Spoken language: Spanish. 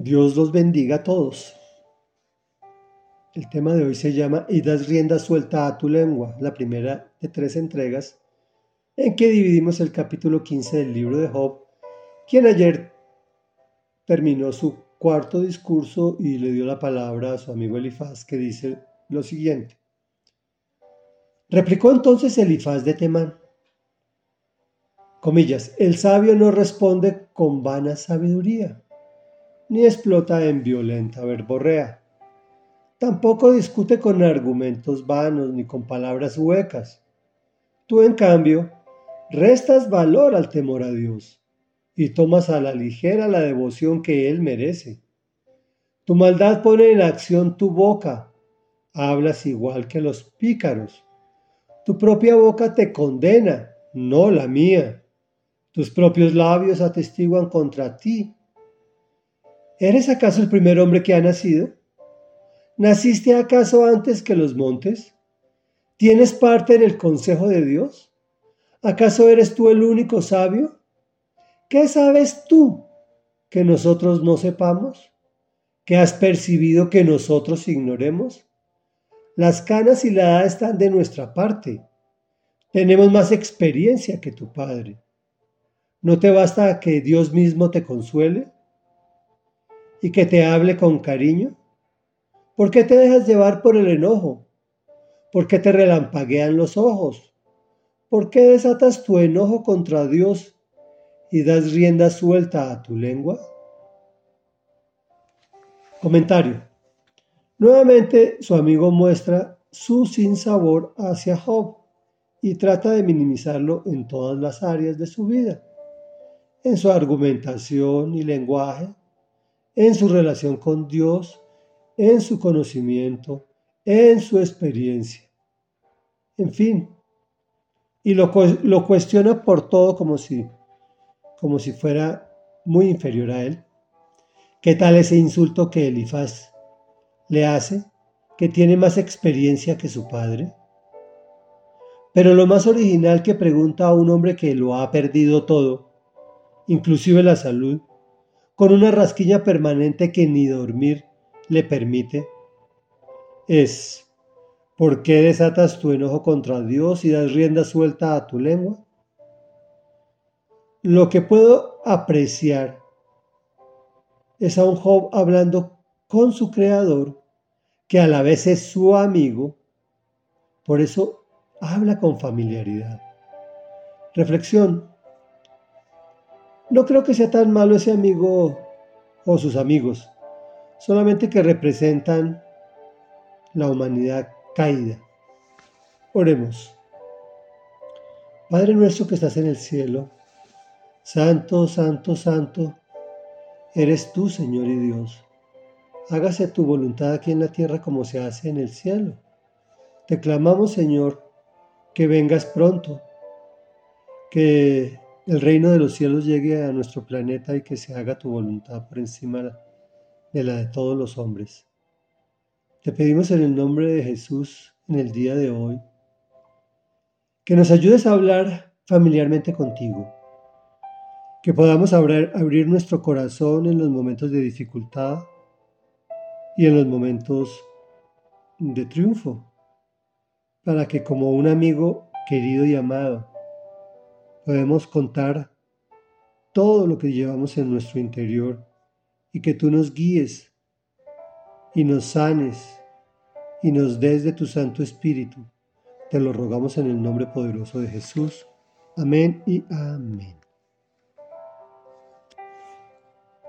Dios los bendiga a todos. El tema de hoy se llama Y das rienda suelta a tu lengua, la primera de tres entregas, en que dividimos el capítulo 15 del libro de Job, quien ayer terminó su cuarto discurso y le dio la palabra a su amigo Elifaz, que dice lo siguiente. Replicó entonces Elifaz de Temán. Comillas, el sabio no responde con vana sabiduría ni explota en violenta verborrea. Tampoco discute con argumentos vanos ni con palabras huecas. Tú, en cambio, restas valor al temor a Dios y tomas a la ligera la devoción que Él merece. Tu maldad pone en acción tu boca, hablas igual que los pícaros. Tu propia boca te condena, no la mía. Tus propios labios atestiguan contra ti ¿Eres acaso el primer hombre que ha nacido? ¿Naciste acaso antes que los montes? ¿Tienes parte en el consejo de Dios? ¿Acaso eres tú el único sabio? ¿Qué sabes tú que nosotros no sepamos? ¿Qué has percibido que nosotros ignoremos? Las canas y la edad están de nuestra parte. Tenemos más experiencia que tu Padre. ¿No te basta que Dios mismo te consuele? Y que te hable con cariño? ¿Por qué te dejas llevar por el enojo? ¿Por qué te relampaguean los ojos? ¿Por qué desatas tu enojo contra Dios y das rienda suelta a tu lengua? Comentario. Nuevamente su amigo muestra su sinsabor hacia Job y trata de minimizarlo en todas las áreas de su vida, en su argumentación y lenguaje, en su relación con Dios, en su conocimiento, en su experiencia. En fin, y lo, cuestiona por todo como si, como si fuera muy inferior a él. ¿Qué tal ese insulto que Elifaz le hace, que tiene más experiencia que su padre? Pero lo más original que pregunta a un hombre que lo ha perdido todo, inclusive la salud, con una rasquilla permanente que ni dormir le permite, es, ¿por qué desatas tu enojo contra Dios y das rienda suelta a tu lengua? Lo que puedo apreciar es a un Job hablando con su creador, que a la vez es su amigo, por eso habla con familiaridad. Reflexión. No creo que sea tan malo ese amigo o sus amigos, solamente que representan la humanidad caída. Oremos. Padre nuestro que estás en el cielo, santo, santo, santo, eres tú, Señor y Dios. Hágase tu voluntad aquí en la tierra como se hace en el cielo. Te clamamos, Señor, que vengas pronto, que el reino de los cielos llegue a nuestro planeta y que se haga tu voluntad por encima de la de todos los hombres. Te pedimos en el nombre de Jesús en el día de hoy que nos ayudes a hablar familiarmente contigo, que podamos abrir, nuestro corazón en los momentos de dificultad y en los momentos de triunfo, para que como un amigo querido y amado, podemos contar todo lo que llevamos en nuestro interior y que tú nos guíes y nos sanes y nos des de tu Santo Espíritu. Te lo rogamos en el nombre poderoso de Jesús. Amén y amén.